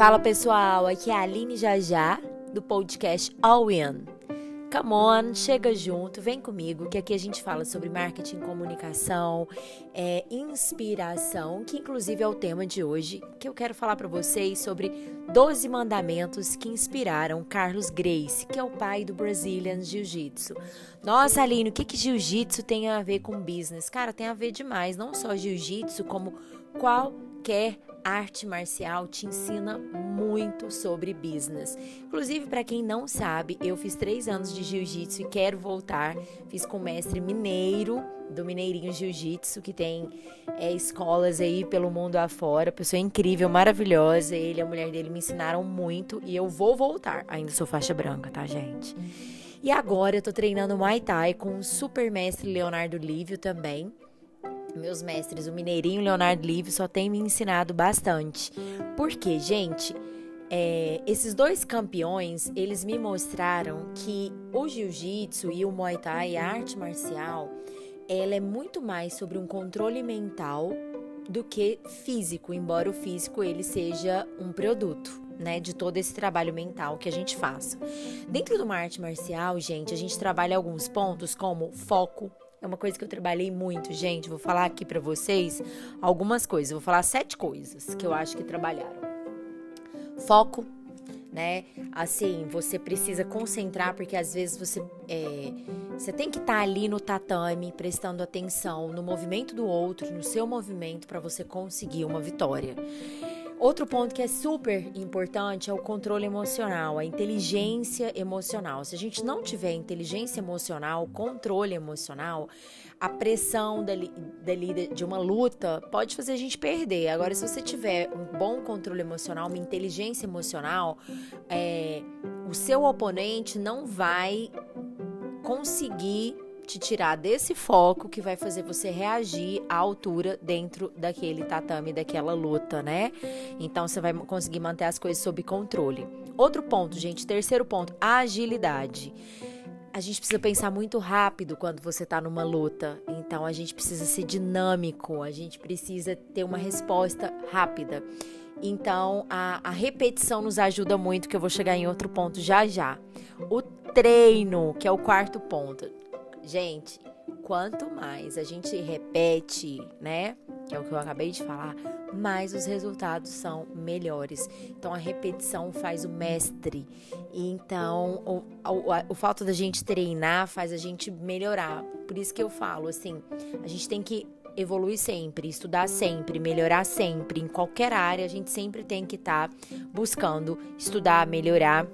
Fala pessoal, aqui é a Aline Jajá do podcast All In. Come on, chega junto, vem comigo, que aqui a gente fala sobre marketing, comunicação, é, inspiração, que inclusive é o tema de hoje, que eu quero falar para vocês sobre 12 mandamentos que inspiraram Carlos Grace, que é o pai do Brazilian Jiu-Jitsu. Nossa, Aline, o que, que Jiu-Jitsu tem a ver com business? Cara, tem a ver demais, não só Jiu-Jitsu, como qualquer arte marcial te ensina muito sobre business. Inclusive, para quem não sabe, eu fiz três anos de jiu-jitsu e quero voltar. Fiz com o mestre mineiro do Mineirinho Jiu-Jitsu, que tem é, escolas aí pelo mundo afora. Pessoa incrível, maravilhosa. Ele e a mulher dele me ensinaram muito e eu vou voltar. Ainda sou faixa branca, tá, gente? E agora eu tô treinando Muay Thai com o super mestre Leonardo Lívio também meus mestres, o Mineirinho Leonardo Livre, só tem me ensinado bastante. Porque, gente, é, esses dois campeões, eles me mostraram que o jiu-jitsu e o muay thai, a arte marcial, ela é muito mais sobre um controle mental do que físico, embora o físico ele seja um produto. Né, de todo esse trabalho mental que a gente faça. Dentro de uma arte marcial, gente, a gente trabalha alguns pontos como foco, é uma coisa que eu trabalhei muito, gente. Vou falar aqui para vocês algumas coisas. Vou falar sete coisas que eu acho que trabalharam. Foco, né? Assim, você precisa concentrar porque às vezes você é, você tem que estar tá ali no tatame prestando atenção no movimento do outro, no seu movimento para você conseguir uma vitória. Outro ponto que é super importante é o controle emocional, a inteligência emocional. Se a gente não tiver inteligência emocional, controle emocional, a pressão dali, dali de uma luta pode fazer a gente perder. Agora, se você tiver um bom controle emocional, uma inteligência emocional, é, o seu oponente não vai conseguir te tirar desse foco que vai fazer você reagir à altura dentro daquele tatame, daquela luta, né? Então você vai conseguir manter as coisas sob controle. Outro ponto, gente, terceiro ponto, agilidade. A gente precisa pensar muito rápido quando você está numa luta. Então a gente precisa ser dinâmico, a gente precisa ter uma resposta rápida. Então a, a repetição nos ajuda muito, que eu vou chegar em outro ponto já já. O treino, que é o quarto ponto. Gente, quanto mais a gente repete, né? Que é o que eu acabei de falar, mais os resultados são melhores. Então a repetição faz o mestre. Então o, o, o fato da gente treinar faz a gente melhorar. Por isso que eu falo assim, a gente tem que evoluir sempre, estudar sempre, melhorar sempre. Em qualquer área, a gente sempre tem que estar tá buscando estudar, melhorar.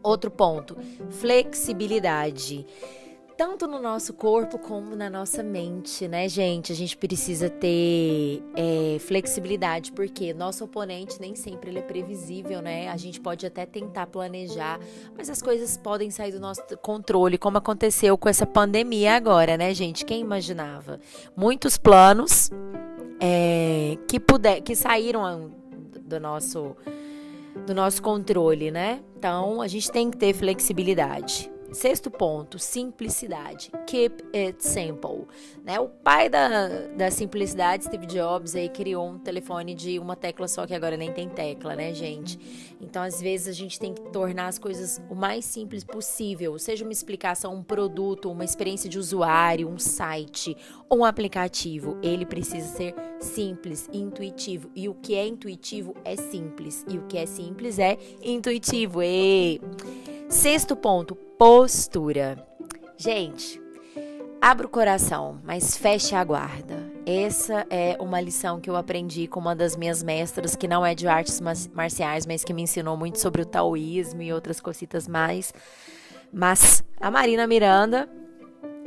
Outro ponto, flexibilidade tanto no nosso corpo como na nossa mente, né, gente? A gente precisa ter é, flexibilidade, porque nosso oponente nem sempre ele é previsível, né? A gente pode até tentar planejar, mas as coisas podem sair do nosso controle, como aconteceu com essa pandemia agora, né, gente? Quem imaginava? Muitos planos é, que, puder, que saíram do nosso, do nosso controle, né? Então, a gente tem que ter flexibilidade. Sexto ponto, simplicidade. Keep it simple. Né? O pai da, da simplicidade, Steve Jobs, aí criou um telefone de uma tecla só, que agora nem tem tecla, né, gente? Então, às vezes, a gente tem que tornar as coisas o mais simples possível. Seja uma explicação, um produto, uma experiência de usuário, um site um aplicativo. Ele precisa ser simples, intuitivo. E o que é intuitivo é simples. E o que é simples é intuitivo. E... Sexto ponto, postura. Gente, abra o coração, mas feche a guarda. Essa é uma lição que eu aprendi com uma das minhas mestras, que não é de artes marciais, mas que me ensinou muito sobre o taoísmo e outras cositas mais. Mas a Marina Miranda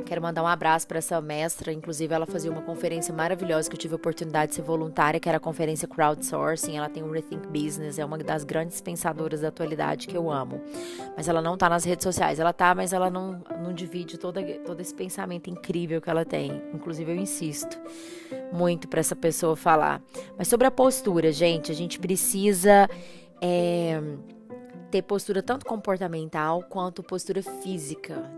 Quero mandar um abraço para essa mestra. Inclusive, ela fazia uma conferência maravilhosa que eu tive a oportunidade de ser voluntária, que era a conferência Crowdsourcing. Ela tem o Rethink Business, é uma das grandes pensadoras da atualidade que eu amo. Mas ela não tá nas redes sociais. Ela tá, mas ela não, não divide todo, todo esse pensamento incrível que ela tem. Inclusive, eu insisto muito para essa pessoa falar. Mas sobre a postura, gente, a gente precisa. É, ter postura tanto comportamental quanto postura física.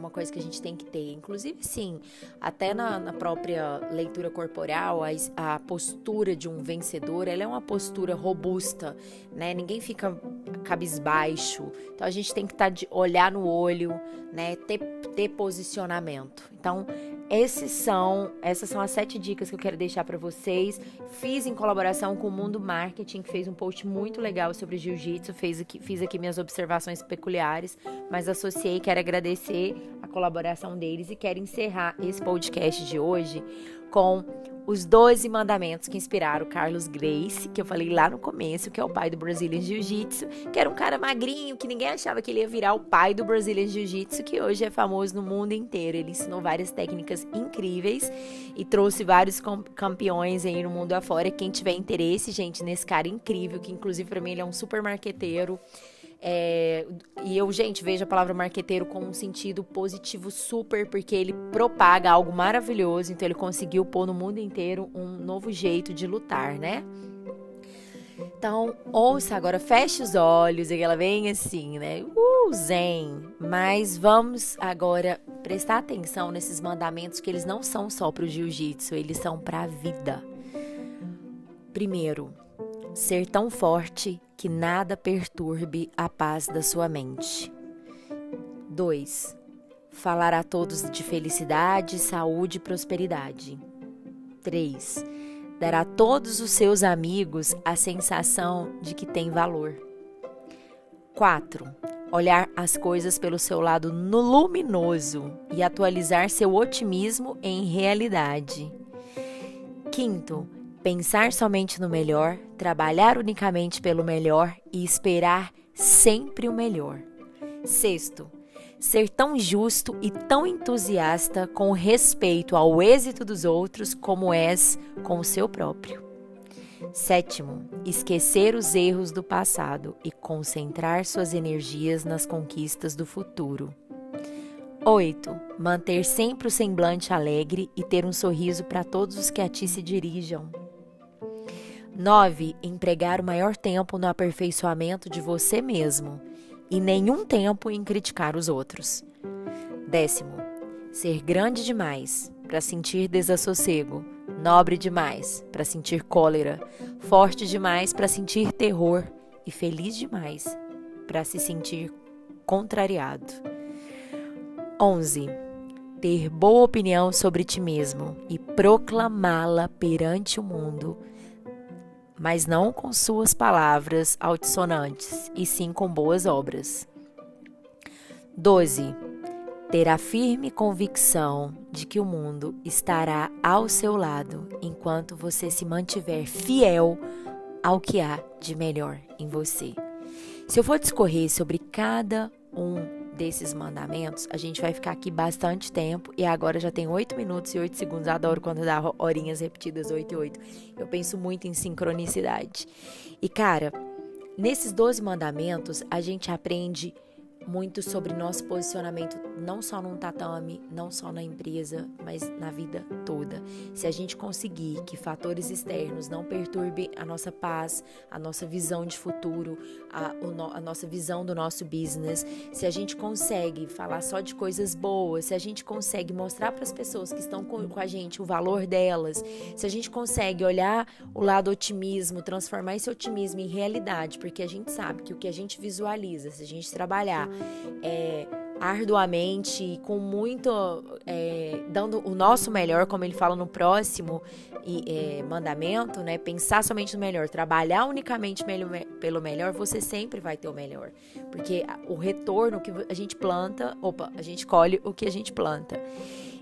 Uma coisa que a gente tem que ter. Inclusive, sim, até na, na própria leitura corporal, a, a, postura de um vencedor, ela é uma postura robusta, né? Ninguém fica cabisbaixo. Então, a gente tem que estar tá de olhar no olho, né? Ter, ter posicionamento. Então, esses são, essas são as sete dicas que eu quero deixar para vocês. Fiz em colaboração com o Mundo Marketing, que fez um post muito legal sobre jiu-jitsu. Fiz aqui, fiz aqui minhas observações peculiares, mas associei, quero agradecer a colaboração deles e quero encerrar esse podcast de hoje com os 12 mandamentos que inspiraram Carlos Grace, que eu falei lá no começo, que é o pai do Brazilian Jiu-Jitsu, que era um cara magrinho, que ninguém achava que ele ia virar o pai do Brazilian Jiu-Jitsu, que hoje é famoso no mundo inteiro. Ele ensinou várias técnicas incríveis e trouxe vários campeões aí no mundo afora. Quem tiver interesse, gente, nesse cara incrível, que inclusive para mim ele é um super marqueteiro, é, e eu, gente, vejo a palavra marqueteiro com um sentido positivo super, porque ele propaga algo maravilhoso, então ele conseguiu pôr no mundo inteiro um novo jeito de lutar, né? Então, ouça agora, feche os olhos, e ela vem assim, né? Uh, zen. Mas vamos agora prestar atenção nesses mandamentos que eles não são só para o jiu-jitsu, eles são para a vida. Primeiro, ser tão forte que nada perturbe a paz da sua mente. 2. Falar a todos de felicidade, saúde e prosperidade. 3. Dar a todos os seus amigos a sensação de que tem valor. 4. Olhar as coisas pelo seu lado luminoso e atualizar seu otimismo em realidade. Quinto, Pensar somente no melhor, trabalhar unicamente pelo melhor e esperar sempre o melhor. Sexto, ser tão justo e tão entusiasta com respeito ao êxito dos outros como és com o seu próprio. Sétimo, esquecer os erros do passado e concentrar suas energias nas conquistas do futuro. 8. Manter sempre o semblante alegre e ter um sorriso para todos os que a ti se dirijam. 9. Empregar o maior tempo no aperfeiçoamento de você mesmo e nenhum tempo em criticar os outros. Décimo, ser grande demais para sentir desassossego, nobre demais para sentir cólera, forte demais para sentir terror e feliz demais para se sentir contrariado. 11. Ter boa opinião sobre ti mesmo e proclamá-la perante o mundo mas não com suas palavras altissonantes, e sim com boas obras. 12. Ter a firme convicção de que o mundo estará ao seu lado enquanto você se mantiver fiel ao que há de melhor em você. Se eu for discorrer sobre cada um desses mandamentos, a gente vai ficar aqui bastante tempo e agora já tem 8 minutos e 8 segundos. Adoro quando dá horinhas repetidas 8 e 8. Eu penso muito em sincronicidade. E cara, nesses 12 mandamentos, a gente aprende muito sobre nosso posicionamento, não só num tatame, não só na empresa, mas na vida toda. Se a gente conseguir que fatores externos não perturbem a nossa paz, a nossa visão de futuro, a, a nossa visão do nosso business, se a gente consegue falar só de coisas boas, se a gente consegue mostrar para as pessoas que estão com, com a gente o valor delas, se a gente consegue olhar o lado otimismo, transformar esse otimismo em realidade, porque a gente sabe que o que a gente visualiza, se a gente trabalhar é, arduamente, com muito. É, dando o nosso melhor, como ele fala no próximo é, mandamento, né? Pensar somente no melhor, trabalhar unicamente pelo melhor, você sempre vai ter o melhor. Porque o retorno que a gente planta, opa, a gente colhe o que a gente planta.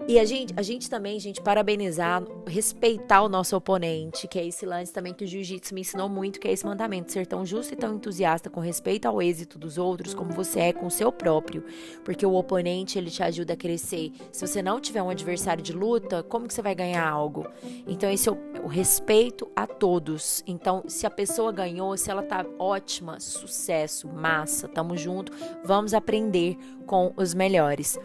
E a gente, a gente também, gente, parabenizar, respeitar o nosso oponente, que é esse lance também que o jiu-jitsu me ensinou muito, que é esse mandamento, ser tão justo e tão entusiasta com respeito ao êxito dos outros, como você é com o seu próprio. Porque o oponente, ele te ajuda a crescer. Se você não tiver um adversário de luta, como que você vai ganhar algo? Então, esse é o, o respeito a todos. Então, se a pessoa ganhou, se ela tá ótima, sucesso, massa, tamo junto, vamos aprender com os melhores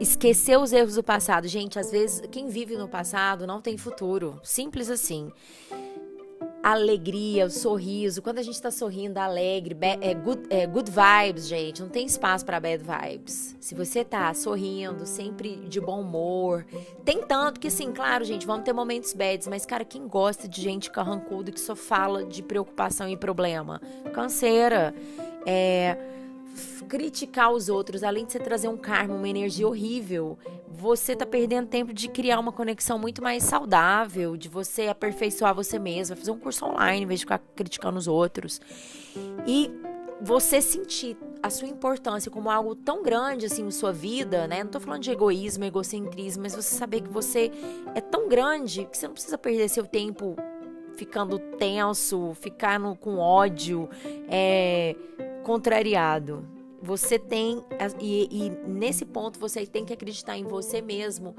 esquecer os erros do passado. Gente, às vezes quem vive no passado não tem futuro. Simples assim. Alegria, o sorriso. Quando a gente tá sorrindo, alegre, é good, é good vibes, gente. Não tem espaço para bad vibes. Se você tá sorrindo, sempre de bom humor, tem tanto que, sim, claro, gente, vamos ter momentos bads, mas, cara, quem gosta de gente carrancuda que só fala de preocupação e problema? Canseira. É criticar os outros, além de você trazer um karma, uma energia horrível, você tá perdendo tempo de criar uma conexão muito mais saudável, de você aperfeiçoar você mesma, fazer um curso online em vez de ficar criticando os outros. E você sentir a sua importância como algo tão grande assim na sua vida, né? Não tô falando de egoísmo, egocentrismo, mas você saber que você é tão grande que você não precisa perder seu tempo ficando tenso, ficando com ódio, é, contrariado. Você tem. E, e nesse ponto você tem que acreditar em você mesmo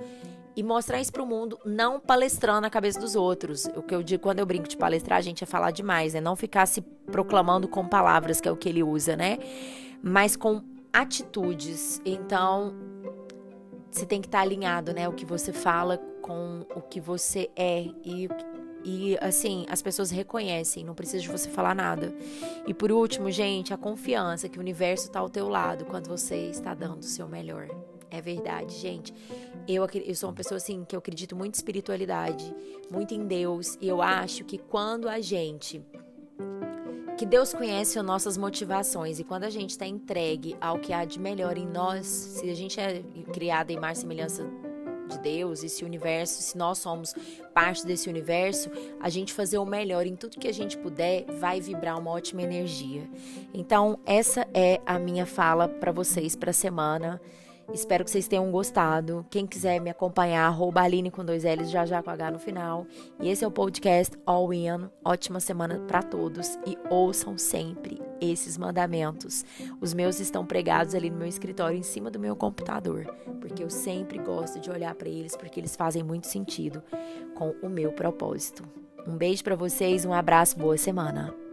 e mostrar isso pro mundo, não palestrando na cabeça dos outros. O que eu digo quando eu brinco de palestrar, a gente é falar demais, né? Não ficar se proclamando com palavras, que é o que ele usa, né? Mas com atitudes. Então, você tem que estar alinhado, né? O que você fala com o que você é e e assim, as pessoas reconhecem, não precisa de você falar nada. E por último, gente, a confiança que o universo está ao teu lado quando você está dando o seu melhor. É verdade, gente. Eu, eu sou uma pessoa assim que eu acredito muito em espiritualidade, muito em Deus, e eu acho que quando a gente que Deus conhece as nossas motivações e quando a gente está entregue ao que há de melhor em nós, se a gente é criada em mais semelhança de Deus, esse universo, se nós somos parte desse universo, a gente fazer o melhor em tudo que a gente puder vai vibrar uma ótima energia. Então, essa é a minha fala para vocês para a semana. Espero que vocês tenham gostado. Quem quiser me acompanhar, arroba Aline com dois L's, já já com H no final. E esse é o podcast All In. Ótima semana para todos e ouçam sempre esses mandamentos. Os meus estão pregados ali no meu escritório, em cima do meu computador, porque eu sempre gosto de olhar para eles, porque eles fazem muito sentido com o meu propósito. Um beijo para vocês, um abraço, boa semana.